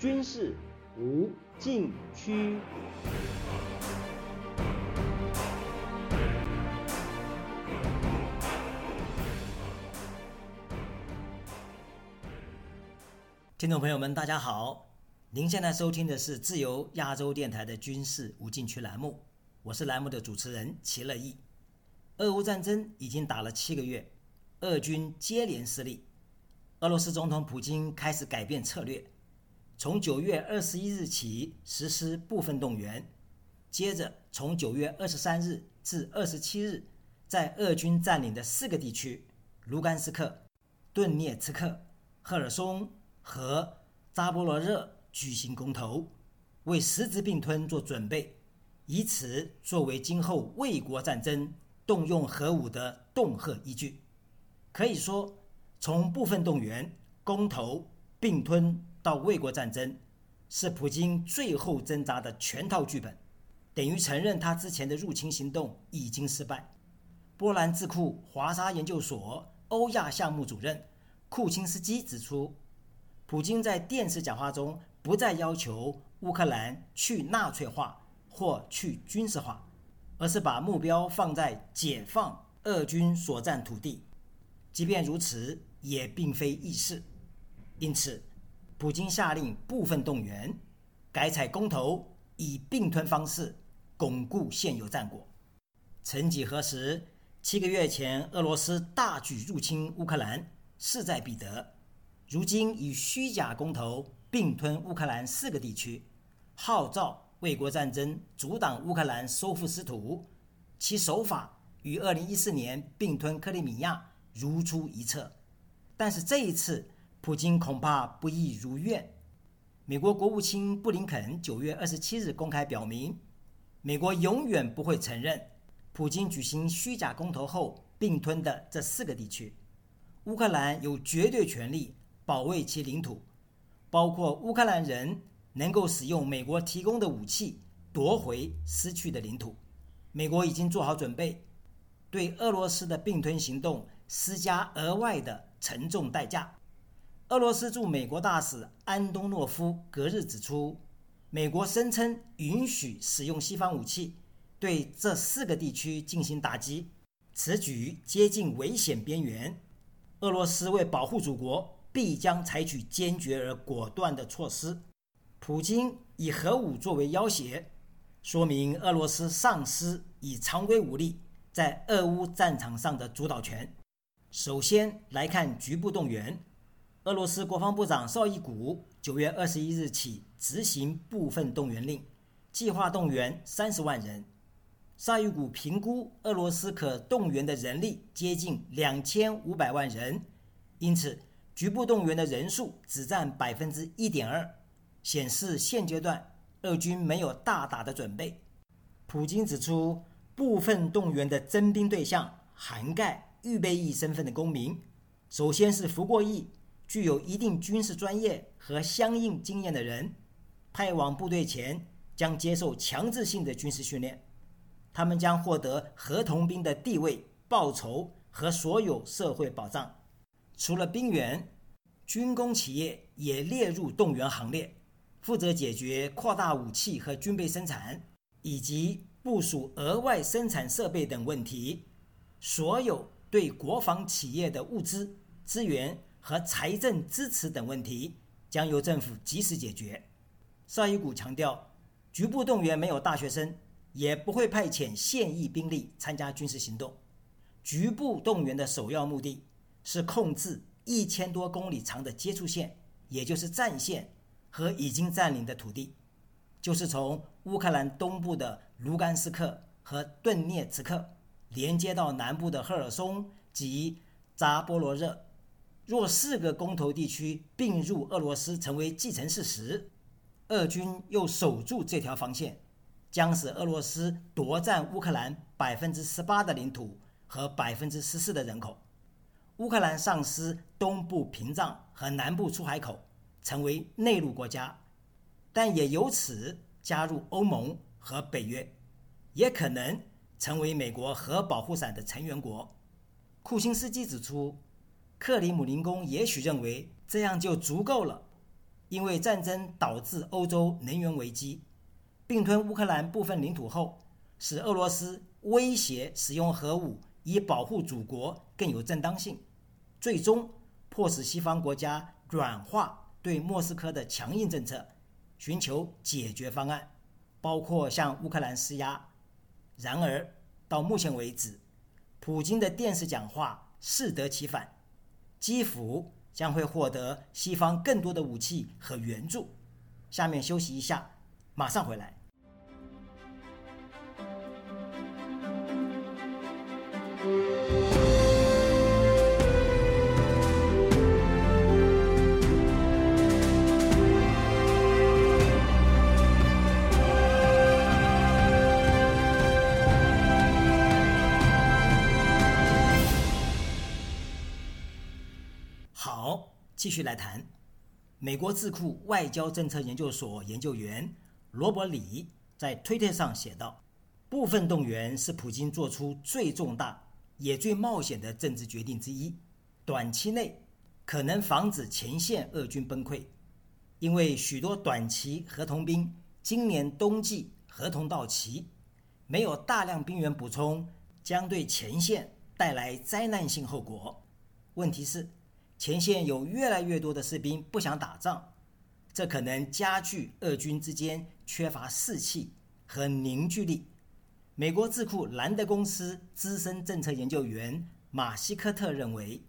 军事无禁区。听众朋友们，大家好，您现在收听的是自由亚洲电台的军事无禁区栏目，我是栏目的主持人齐乐意。俄乌战争已经打了七个月，俄军接连失利，俄罗斯总统普京开始改变策略，从九月二十一日起实施部分动员，接着从九月二十三日至二十七日，在俄军占领的四个地区——卢甘斯克、顿涅茨克、赫尔松。和扎波罗热举行公投，为实质并吞做准备，以此作为今后卫国战争动用核武的恫吓依据。可以说，从部分动员、公投、并吞到卫国战争，是普京最后挣扎的全套剧本，等于承认他之前的入侵行动已经失败。波兰智库华沙研究所欧亚项目主任库钦斯基指出。普京在电视讲话中不再要求乌克兰去纳粹化或去军事化，而是把目标放在解放俄军所占土地。即便如此，也并非易事。因此，普京下令部分动员，改采公投，以并吞方式巩固现有战果。曾几何时，七个月前，俄罗斯大举入侵乌克兰，势在必得。如今以虚假公投并吞乌克兰四个地区，号召卫国战争，阻挡乌克兰收复失土，其手法与2014年并吞克里米亚如出一辙。但是这一次，普京恐怕不易如愿。美国国务卿布林肯9月27日公开表明，美国永远不会承认普京举行虚假公投后并吞的这四个地区。乌克兰有绝对权利。保卫其领土，包括乌克兰人能够使用美国提供的武器夺回失去的领土。美国已经做好准备，对俄罗斯的并吞行动施加额外的沉重代价。俄罗斯驻美国大使安东诺夫隔日指出，美国声称允许使用西方武器对这四个地区进行打击，此举接近危险边缘。俄罗斯为保护祖国。必将采取坚决而果断的措施。普京以核武作为要挟，说明俄罗斯丧失以常规武力在俄乌战场上的主导权。首先来看局部动员，俄罗斯国防部长绍伊古九月二十一日起执行部分动员令，计划动员三十万人。绍伊古评估俄罗斯可动员的人力接近两千五百万人，因此。局部动员的人数只占百分之一点二，显示现阶段俄军没有大打的准备。普京指出，部分动员的征兵对象涵盖预备役身份的公民，首先是服过役、具有一定军事专业和相应经验的人，派往部队前将接受强制性的军事训练，他们将获得合同兵的地位、报酬和所有社会保障。除了兵员，军工企业也列入动员行列，负责解决扩大武器和军备生产，以及部署额外生产设备等问题。所有对国防企业的物资、资源和财政支持等问题，将由政府及时解决。绍伊古强调，局部动员没有大学生，也不会派遣现役兵力参加军事行动。局部动员的首要目的。是控制一千多公里长的接触线，也就是战线和已经占领的土地，就是从乌克兰东部的卢甘斯克和顿涅茨克连接到南部的赫尔松及扎波罗热。若四个公投地区并入俄罗斯成为既成事实，俄军又守住这条防线，将使俄罗斯夺占乌克兰百分之十八的领土和百分之十四的人口。乌克兰丧失东部屏障和南部出海口，成为内陆国家，但也由此加入欧盟和北约，也可能成为美国核保护伞的成员国。库辛斯基指出，克里姆林宫也许认为这样就足够了。因为战争导致欧洲能源危机，并吞乌克兰部分领土后，使俄罗斯威胁使用核武以保护祖国更有正当性，最终迫使西方国家软化对莫斯科的强硬政策，寻求解决方案，包括向乌克兰施压。然而，到目前为止，普京的电视讲话适得其反，基辅。将会获得西方更多的武器和援助。下面休息一下，马上回来。继续来谈，美国智库外交政策研究所研究员罗伯里在推特上写道：“部分动员是普京做出最重大也最冒险的政治决定之一。短期内可能防止前线俄军崩溃，因为许多短期合同兵今年冬季合同到期，没有大量兵员补充，将对前线带来灾难性后果。问题是。”前线有越来越多的士兵不想打仗，这可能加剧俄军之间缺乏士气和凝聚力。美国智库兰德公司资深政策研究员马西科特认为，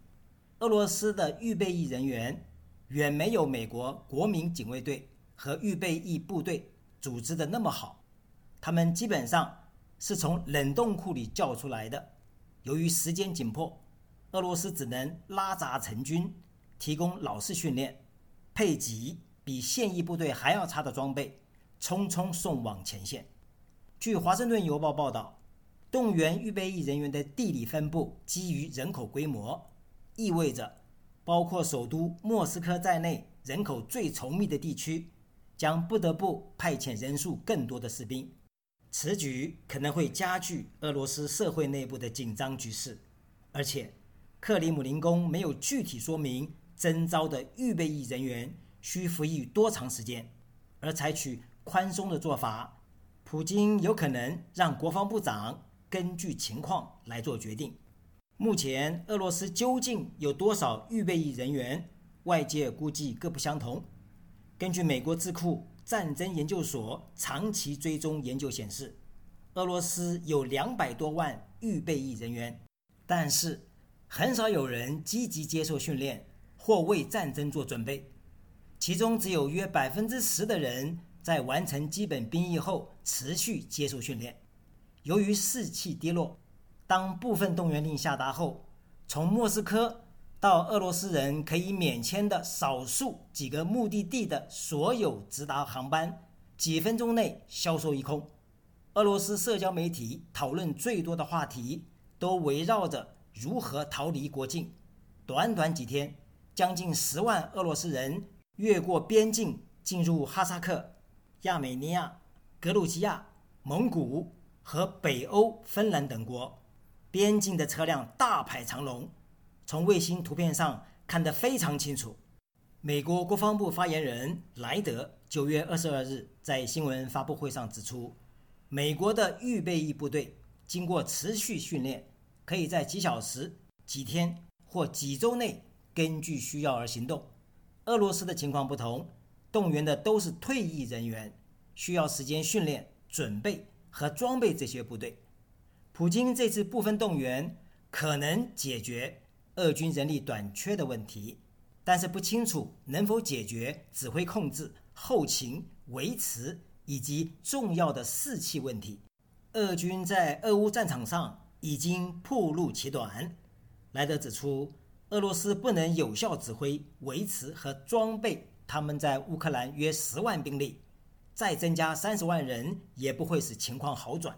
俄罗斯的预备役人员远没有美国国民警卫队和预备役部队组织的那么好，他们基本上是从冷冻库里叫出来的。由于时间紧迫。俄罗斯只能拉杂成军，提供老式训练，配给比现役部队还要差的装备，匆匆送往前线。据《华盛顿邮报》报道，动员预备役人员的地理分布基于人口规模，意味着包括首都莫斯科在内人口最稠密的地区将不得不派遣人数更多的士兵。此举可能会加剧俄罗斯社会内部的紧张局势，而且。克里姆林宫没有具体说明征召的预备役人员需服役多长时间，而采取宽松的做法，普京有可能让国防部长根据情况来做决定。目前，俄罗斯究竟有多少预备役人员，外界估计各不相同。根据美国智库战争研究所长期追踪研究显示，俄罗斯有两百多万预备役人员，但是。很少有人积极接受训练或为战争做准备，其中只有约百分之十的人在完成基本兵役后持续接受训练。由于士气低落，当部分动员令下达后，从莫斯科到俄罗斯人可以免签的少数几个目的地的所有直达航班，几分钟内销售一空。俄罗斯社交媒体讨论最多的话题都围绕着。如何逃离国境？短短几天，将近十万俄罗斯人越过边境进入哈萨克、亚美尼亚、格鲁吉亚、蒙古和北欧芬兰等国。边境的车辆大排长龙，从卫星图片上看得非常清楚。美国国防部发言人莱德九月二十二日在新闻发布会上指出，美国的预备役部队经过持续训练。可以在几小时、几天或几周内根据需要而行动。俄罗斯的情况不同，动员的都是退役人员，需要时间训练、准备和装备这些部队。普京这次部分动员可能解决俄军人力短缺的问题，但是不清楚能否解决指挥控制、后勤维持以及重要的士气问题。俄军在俄乌战场上。已经暴露其短。莱德指出，俄罗斯不能有效指挥、维持和装备他们在乌克兰约十万兵力，再增加三十万人也不会使情况好转。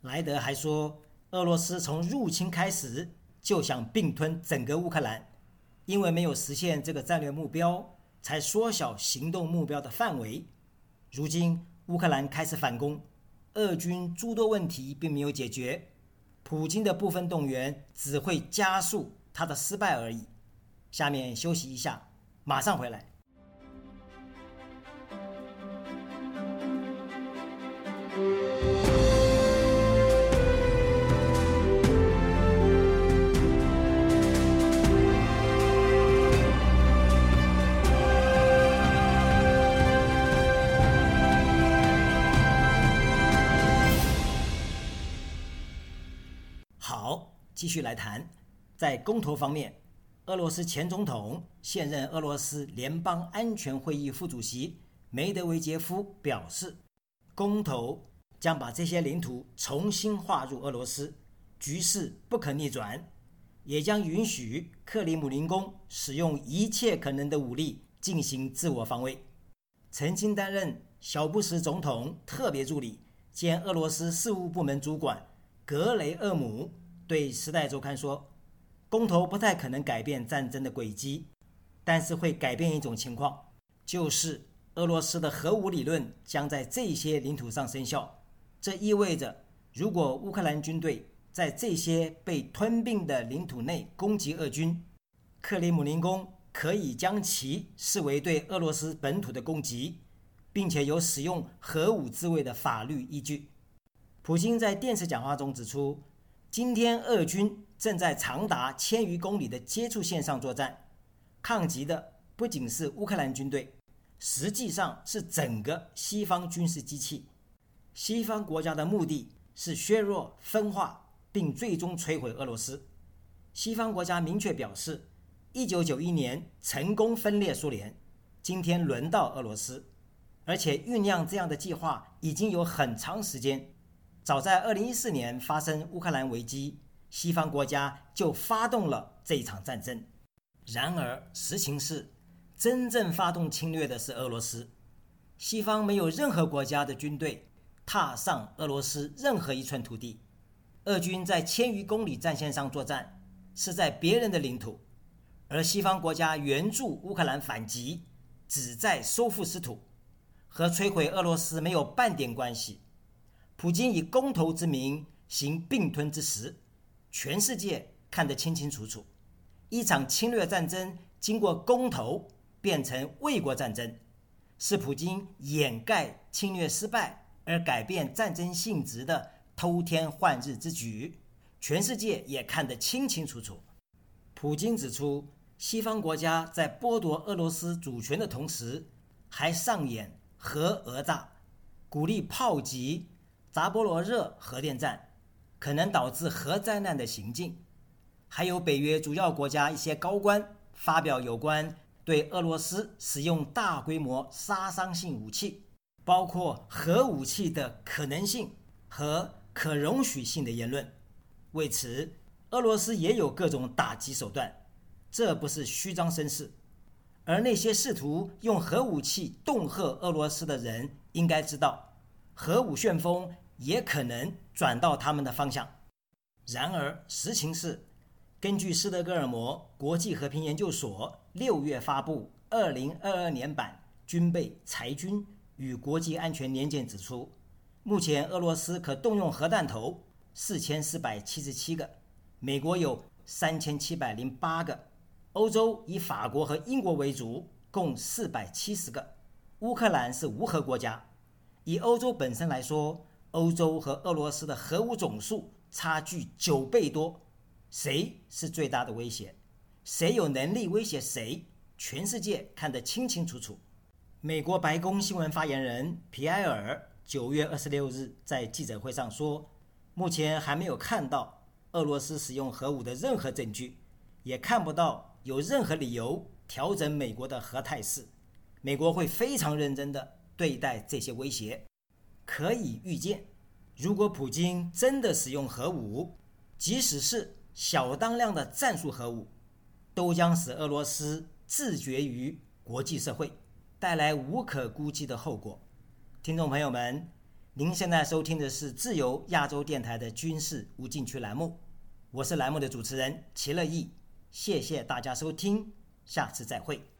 莱德还说，俄罗斯从入侵开始就想并吞整个乌克兰，因为没有实现这个战略目标，才缩小行动目标的范围。如今乌克兰开始反攻，俄军诸多问题并没有解决。普京的部分动员只会加速他的失败而已。下面休息一下，马上回来。继续来谈，在公投方面，俄罗斯前总统、现任俄罗斯联邦安全会议副主席梅德韦杰夫表示，公投将把这些领土重新划入俄罗斯，局势不可逆转，也将允许克里姆林宫使用一切可能的武力进行自我防卫。曾经担任小布什总统特别助理兼俄罗斯事务部门主管格雷厄姆对《时代周刊》说：“公投不太可能改变战争的轨迹，但是会改变一种情况，就是俄罗斯的核武理论将在这些领土上生效。这意味着，如果乌克兰军队在这些被吞并的领土内攻击俄军，克里姆林宫。”可以将其视为对俄罗斯本土的攻击，并且有使用核武自卫的法律依据。普京在电视讲话中指出，今天俄军正在长达千余公里的接触线上作战，抗击的不仅是乌克兰军队，实际上是整个西方军事机器。西方国家的目的是削弱、分化，并最终摧毁俄罗斯。西方国家明确表示。一九九一年成功分裂苏联，今天轮到俄罗斯，而且酝酿这样的计划已经有很长时间。早在二零一四年发生乌克兰危机，西方国家就发动了这一场战争。然而，实情是，真正发动侵略的是俄罗斯。西方没有任何国家的军队踏上俄罗斯任何一寸土地。俄军在千余公里战线上作战，是在别人的领土。而西方国家援助乌克兰反击，旨在收复失土，和摧毁俄罗斯没有半点关系。普京以公投之名行并吞之实，全世界看得清清楚楚。一场侵略战争经过公投变成卫国战争，是普京掩盖侵略失败而改变战争性质的偷天换日之举，全世界也看得清清楚楚。普京指出。西方国家在剥夺俄罗斯主权的同时，还上演核讹诈，鼓励炮击扎波罗热核电站，可能导致核灾难的行径。还有北约主要国家一些高官发表有关对俄罗斯使用大规模杀伤性武器，包括核武器的可能性和可容许性的言论。为此，俄罗斯也有各种打击手段。这不是虚张声势，而那些试图用核武器恫吓俄罗斯的人应该知道，核武旋风也可能转到他们的方向。然而，实情是，根据斯德哥尔摩国际和平研究所六月发布二零二二年版军备、裁军与国际安全年鉴指出，目前俄罗斯可动用核弹头四千四百七十七个，美国有三千七百零八个。欧洲以法国和英国为主，共四百七十个。乌克兰是无核国家。以欧洲本身来说，欧洲和俄罗斯的核武总数差距九倍多。谁是最大的威胁？谁有能力威胁谁？全世界看得清清楚楚。美国白宫新闻发言人皮埃尔九月二十六日在记者会上说：“目前还没有看到俄罗斯使用核武的任何证据，也看不到。”有任何理由调整美国的核态势，美国会非常认真地对待这些威胁。可以预见，如果普京真的使用核武，即使是小当量的战术核武，都将使俄罗斯自绝于国际社会，带来无可估计的后果。听众朋友们，您现在收听的是自由亚洲电台的军事无禁区栏目，我是栏目的主持人齐乐意。谢谢大家收听，下次再会。